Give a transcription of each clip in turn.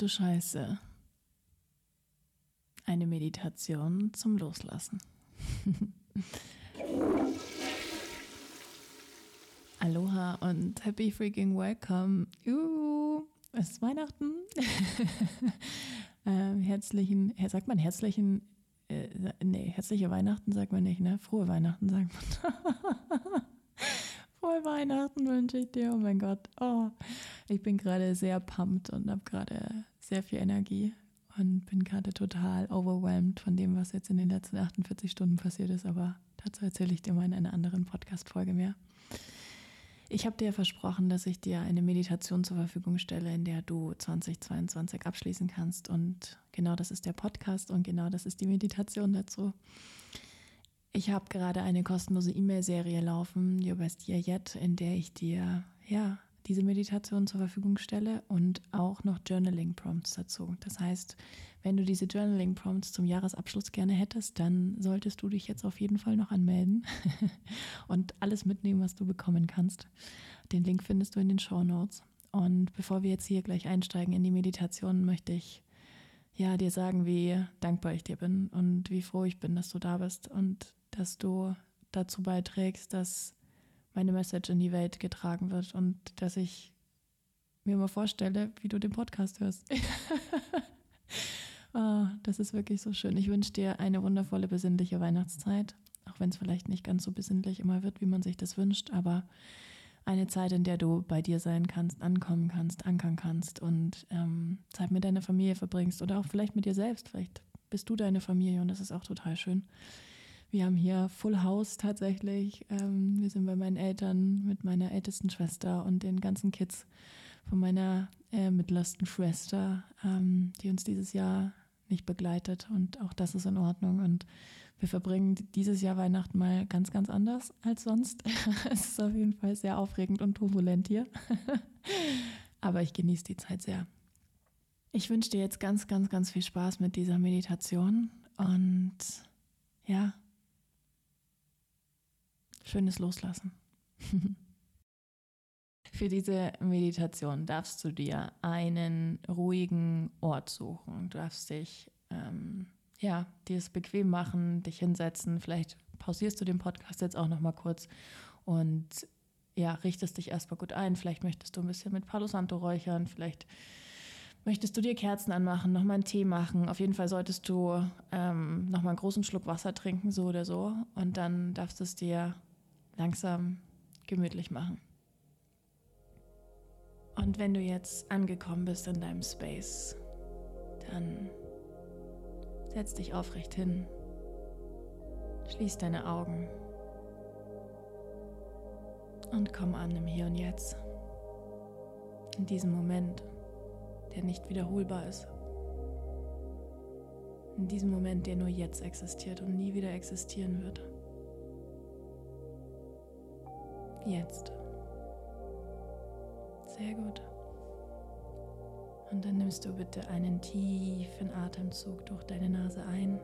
Du Scheiße. Eine Meditation zum Loslassen. Aloha und happy freaking welcome. Juhu, es ist Weihnachten. ähm, herzlichen, sagt man herzlichen, äh, nee, herzliche Weihnachten sagt man nicht, ne? Frohe Weihnachten sagt man. Frohe Weihnachten wünsche ich dir. Oh mein Gott. Oh, ich bin gerade sehr pumped und habe gerade sehr viel Energie und bin gerade total overwhelmed von dem, was jetzt in den letzten 48 Stunden passiert ist. Aber dazu erzähle ich dir mal in einer anderen Podcast-Folge mehr. Ich habe dir versprochen, dass ich dir eine Meditation zur Verfügung stelle, in der du 2022 abschließen kannst. Und genau das ist der Podcast und genau das ist die Meditation dazu. Ich habe gerade eine kostenlose E-Mail-Serie laufen, Your Best Year Yet, in der ich dir ja diese Meditation zur Verfügung stelle und auch noch Journaling-Prompts dazu. Das heißt, wenn du diese Journaling-Prompts zum Jahresabschluss gerne hättest, dann solltest du dich jetzt auf jeden Fall noch anmelden und alles mitnehmen, was du bekommen kannst. Den Link findest du in den Show Notes. Und bevor wir jetzt hier gleich einsteigen in die Meditation, möchte ich ja dir sagen, wie dankbar ich dir bin und wie froh ich bin, dass du da bist und dass du dazu beiträgst, dass meine Message in die Welt getragen wird und dass ich mir mal vorstelle, wie du den Podcast hörst. oh, das ist wirklich so schön. Ich wünsche dir eine wundervolle, besinnliche Weihnachtszeit, auch wenn es vielleicht nicht ganz so besinnlich immer wird, wie man sich das wünscht, aber eine Zeit, in der du bei dir sein kannst, ankommen kannst, ankern kannst und ähm, Zeit mit deiner Familie verbringst oder auch vielleicht mit dir selbst. Vielleicht bist du deine Familie und das ist auch total schön. Wir haben hier Full House tatsächlich. Ähm, wir sind bei meinen Eltern mit meiner ältesten Schwester und den ganzen Kids von meiner äh, mittlersten Schwester, ähm, die uns dieses Jahr nicht begleitet. Und auch das ist in Ordnung. Und wir verbringen dieses Jahr Weihnachten mal ganz, ganz anders als sonst. es ist auf jeden Fall sehr aufregend und turbulent hier. Aber ich genieße die Zeit sehr. Ich wünsche dir jetzt ganz, ganz, ganz viel Spaß mit dieser Meditation und ja, schönes Loslassen. Für diese Meditation darfst du dir einen ruhigen Ort suchen. Du darfst dich, ähm, ja, dir es bequem machen, dich hinsetzen. Vielleicht pausierst du den Podcast jetzt auch noch mal kurz und ja, richtest dich erstmal gut ein. Vielleicht möchtest du ein bisschen mit Palo Santo räuchern. Vielleicht möchtest du dir Kerzen anmachen, nochmal einen Tee machen. Auf jeden Fall solltest du ähm, nochmal einen großen Schluck Wasser trinken, so oder so. Und dann darfst du es dir langsam gemütlich machen. Und wenn du jetzt angekommen bist in deinem Space, dann setz dich aufrecht hin, schließ deine Augen und komm an im Hier und Jetzt. In diesem Moment, der nicht wiederholbar ist. In diesem Moment, der nur jetzt existiert und nie wieder existieren wird. Jetzt. Sehr gut. Und dann nimmst du bitte einen tiefen Atemzug durch deine Nase ein.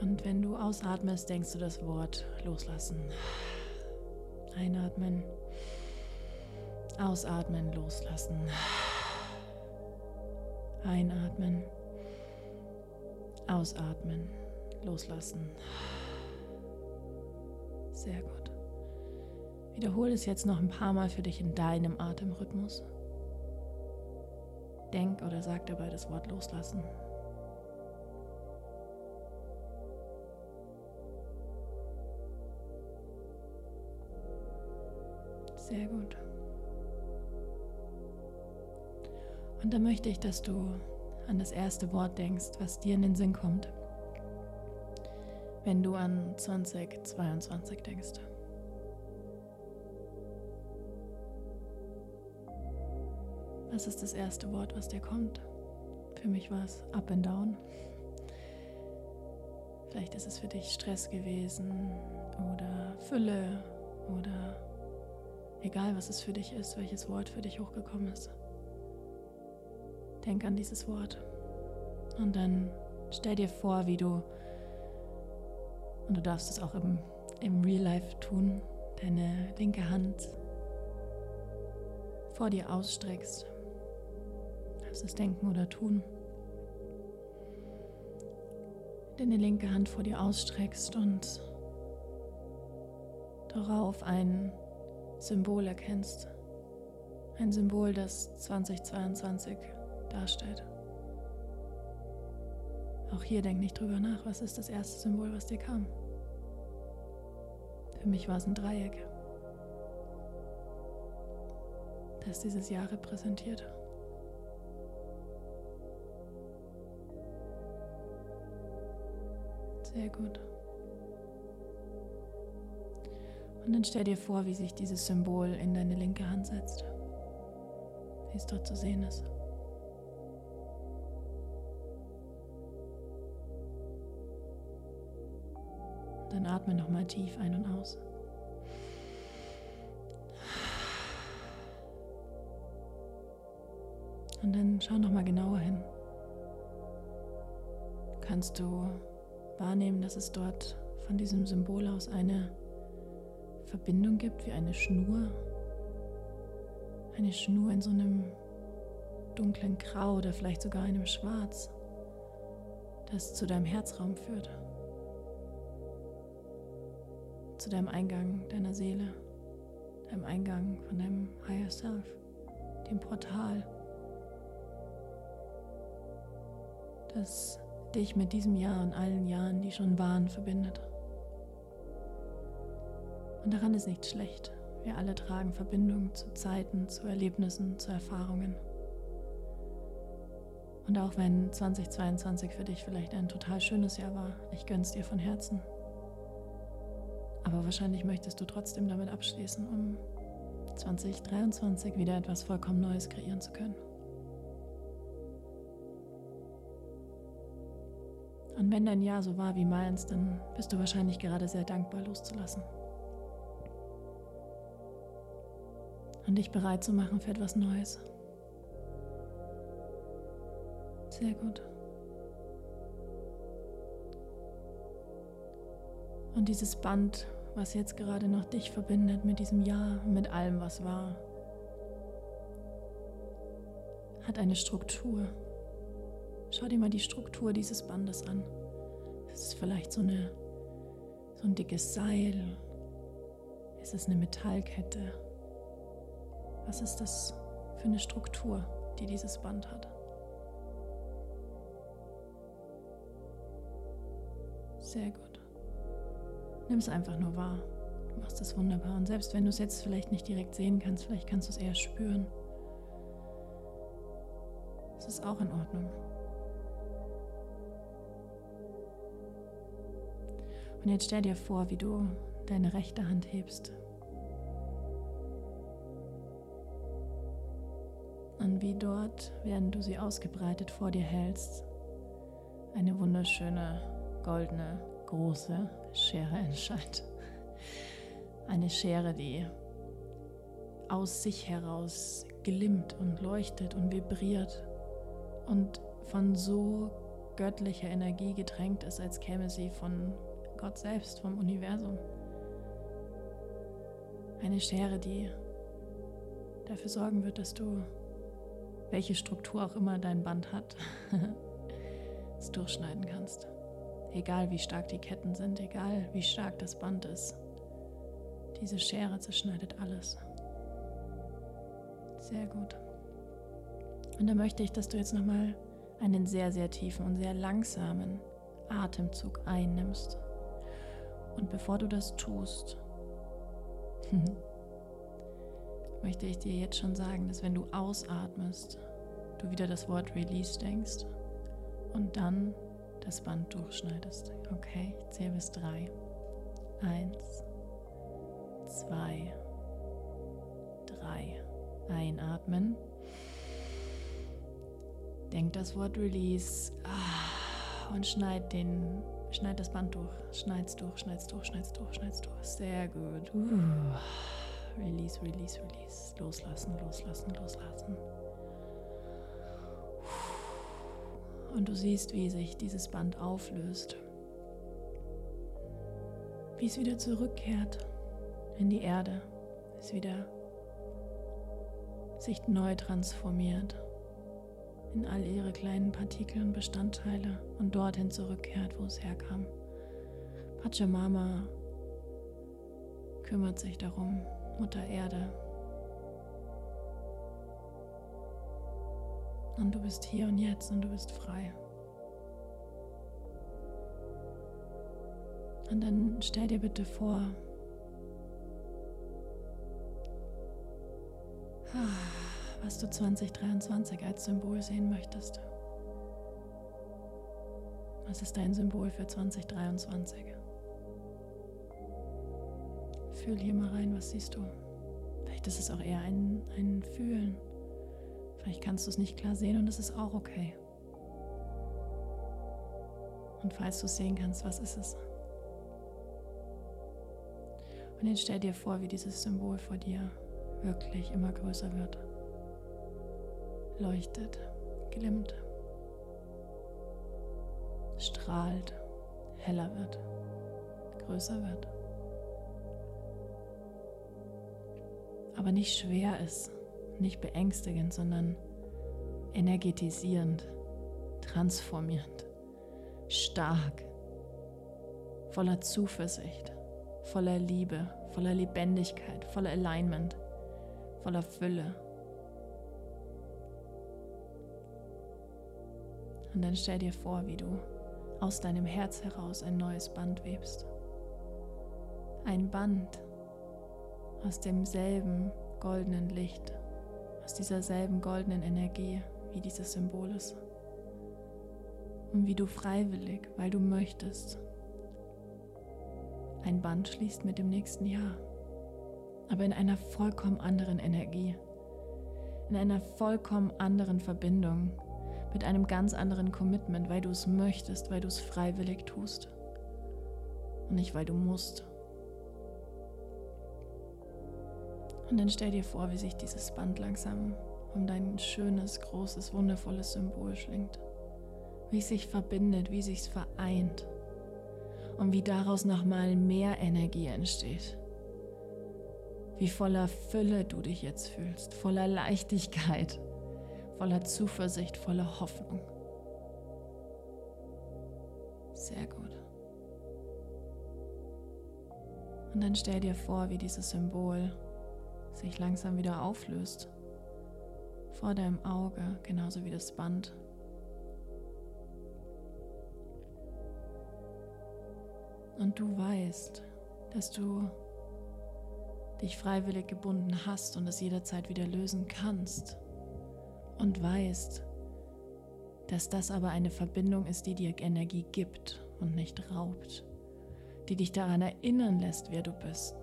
Und wenn du ausatmest, denkst du das Wort loslassen. Einatmen. Ausatmen, loslassen. Einatmen. Ausatmen, loslassen. Sehr gut. Wiederhole es jetzt noch ein paar Mal für dich in deinem Atemrhythmus. Denk oder sag dabei das Wort loslassen. Sehr gut. Und dann möchte ich, dass du an das erste Wort denkst, was dir in den Sinn kommt wenn du an 2022 denkst. Was ist das erste Wort, was dir kommt? Für mich war es Up and Down. Vielleicht ist es für dich Stress gewesen oder Fülle oder egal was es für dich ist, welches Wort für dich hochgekommen ist. Denk an dieses Wort und dann stell dir vor, wie du und du darfst es auch im, im Real Life tun. Deine linke Hand vor dir ausstreckst darfst es denken oder tun. Deine linke Hand vor dir ausstreckst und darauf ein Symbol erkennst. Ein Symbol, das 2022 darstellt. Auch hier denk nicht drüber nach, was ist das erste Symbol, was dir kam. Für mich war es ein Dreieck, das dieses Jahr repräsentiert. Sehr gut. Und dann stell dir vor, wie sich dieses Symbol in deine linke Hand setzt, wie es dort zu sehen ist. Dann atme nochmal tief ein und aus. Und dann schau nochmal genauer hin. Kannst du wahrnehmen, dass es dort von diesem Symbol aus eine Verbindung gibt, wie eine Schnur. Eine Schnur in so einem dunklen Grau oder vielleicht sogar einem Schwarz, das zu deinem Herzraum führt. Zu deinem Eingang deiner Seele, deinem Eingang von deinem Higher Self, dem Portal, das dich mit diesem Jahr und allen Jahren, die schon waren, verbindet. Und daran ist nichts schlecht. Wir alle tragen Verbindung zu Zeiten, zu Erlebnissen, zu Erfahrungen. Und auch wenn 2022 für dich vielleicht ein total schönes Jahr war, ich gönn's dir von Herzen. Aber wahrscheinlich möchtest du trotzdem damit abschließen, um 2023 wieder etwas vollkommen Neues kreieren zu können. Und wenn dein Jahr so war wie meins, dann bist du wahrscheinlich gerade sehr dankbar loszulassen. und dich bereit zu machen für etwas Neues. Sehr gut. Und dieses Band, was jetzt gerade noch dich verbindet mit diesem Jahr, mit allem, was war, hat eine Struktur. Schau dir mal die Struktur dieses Bandes an. Es ist vielleicht so, eine, so ein dickes Seil. Es ist eine Metallkette. Was ist das für eine Struktur, die dieses Band hat? Sehr gut. Nimm es einfach nur wahr. Du machst es wunderbar. Und selbst wenn du es jetzt vielleicht nicht direkt sehen kannst, vielleicht kannst du es eher spüren. Es ist auch in Ordnung. Und jetzt stell dir vor, wie du deine rechte Hand hebst an, wie dort, während du sie ausgebreitet vor dir hältst, eine wunderschöne, goldene, große Schere entscheint. Eine Schere, die aus sich heraus glimmt und leuchtet und vibriert und von so göttlicher Energie getränkt ist, als käme sie von Gott selbst, vom Universum. Eine Schere, die dafür sorgen wird, dass du welche Struktur auch immer dein Band hat, es durchschneiden kannst. Egal wie stark die Ketten sind, egal wie stark das Band ist. Diese Schere zerschneidet alles. Sehr gut. Und da möchte ich, dass du jetzt nochmal einen sehr, sehr tiefen und sehr langsamen Atemzug einnimmst. Und bevor du das tust, möchte ich dir jetzt schon sagen, dass wenn du ausatmest, du wieder das Wort Release denkst und dann das Band durchschneidest. Okay, ich zähle bis drei. Eins, zwei, drei. Einatmen. Denk das Wort Release ah, und schneid den, schneid das Band durch. Schneid's durch, schneid's durch, schneid's durch, schneid's durch. Sehr gut. Uh. Release, release, release. Loslassen, loslassen, loslassen. Und du siehst, wie sich dieses Band auflöst. Wie es wieder zurückkehrt in die Erde. Es wieder sich neu transformiert. in all ihre kleinen Partikel und Bestandteile und dorthin zurückkehrt, wo es herkam. Pachamama kümmert sich darum, Mutter Erde. Und du bist hier und jetzt und du bist frei. Und dann stell dir bitte vor, was du 2023 als Symbol sehen möchtest. Was ist dein Symbol für 2023? Fühl hier mal rein, was siehst du? Vielleicht ist es auch eher ein, ein Fühlen. Vielleicht kannst du es nicht klar sehen und es ist auch okay. Und falls du es sehen kannst, was ist es? Und jetzt stell dir vor, wie dieses Symbol vor dir wirklich immer größer wird. Leuchtet, glimmt, strahlt, heller wird, größer wird. Aber nicht schwer ist, nicht beängstigend, sondern energetisierend, transformierend, stark, voller Zuversicht, voller Liebe, voller Lebendigkeit, voller Alignment voller Fülle. Und dann stell dir vor, wie du aus deinem Herz heraus ein neues Band webst. Ein Band aus demselben goldenen Licht, aus dieser selben goldenen Energie, wie dieses Symbol ist. Und wie du freiwillig, weil du möchtest, ein Band schließt mit dem nächsten Jahr aber in einer vollkommen anderen Energie, in einer vollkommen anderen Verbindung, mit einem ganz anderen Commitment, weil du es möchtest, weil du es freiwillig tust und nicht weil du musst. Und dann stell dir vor, wie sich dieses Band langsam um dein schönes, großes, wundervolles Symbol schlingt. Wie es sich verbindet, wie es sich vereint. Und wie daraus nochmal mehr Energie entsteht wie voller Fülle du dich jetzt fühlst, voller Leichtigkeit, voller Zuversicht, voller Hoffnung. Sehr gut. Und dann stell dir vor, wie dieses Symbol sich langsam wieder auflöst. Vor deinem Auge, genauso wie das Band. Und du weißt, dass du dich freiwillig gebunden hast und es jederzeit wieder lösen kannst und weißt, dass das aber eine Verbindung ist, die dir Energie gibt und nicht raubt, die dich daran erinnern lässt, wer du bist,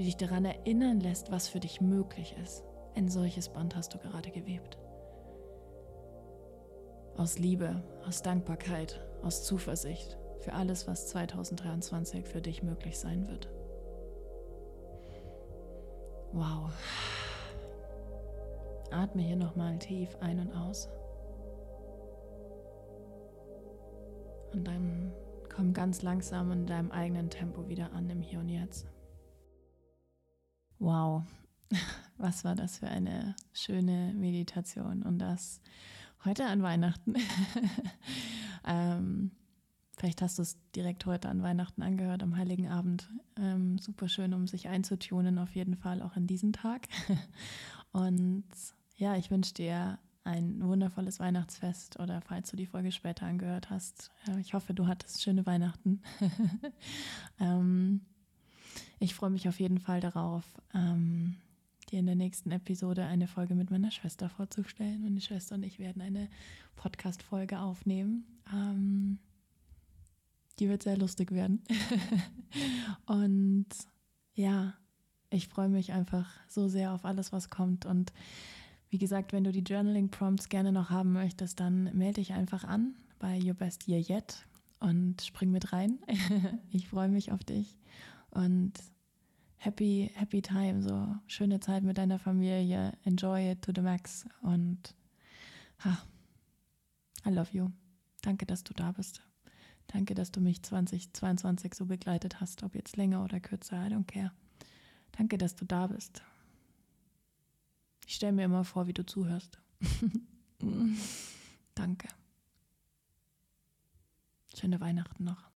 die dich daran erinnern lässt, was für dich möglich ist. Ein solches Band hast du gerade gewebt. Aus Liebe, aus Dankbarkeit, aus Zuversicht für alles, was 2023 für dich möglich sein wird. Wow. Atme hier nochmal tief ein und aus. Und dann komm ganz langsam in deinem eigenen Tempo wieder an im Hier und Jetzt. Wow, was war das für eine schöne Meditation und das heute an Weihnachten. ähm, Vielleicht hast du es direkt heute an Weihnachten angehört, am Heiligen Abend. Ähm, super schön, um sich einzutunen, auf jeden Fall auch in diesen Tag. Und ja, ich wünsche dir ein wundervolles Weihnachtsfest oder falls du die Folge später angehört hast. Äh, ich hoffe, du hattest schöne Weihnachten. ähm, ich freue mich auf jeden Fall darauf, ähm, dir in der nächsten Episode eine Folge mit meiner Schwester vorzustellen. Meine Schwester und ich werden eine Podcast-Folge aufnehmen. Ähm, die wird sehr lustig werden. und ja, ich freue mich einfach so sehr auf alles, was kommt. Und wie gesagt, wenn du die Journaling-Prompts gerne noch haben möchtest, dann melde dich einfach an bei Your Best Year Yet und spring mit rein. ich freue mich auf dich und happy, happy time, so schöne Zeit mit deiner Familie, enjoy it to the max und ha, I love you. Danke, dass du da bist. Danke, dass du mich 2022 so begleitet hast, ob jetzt länger oder kürzer, I don't care. Danke, dass du da bist. Ich stelle mir immer vor, wie du zuhörst. Danke. Schöne Weihnachten noch.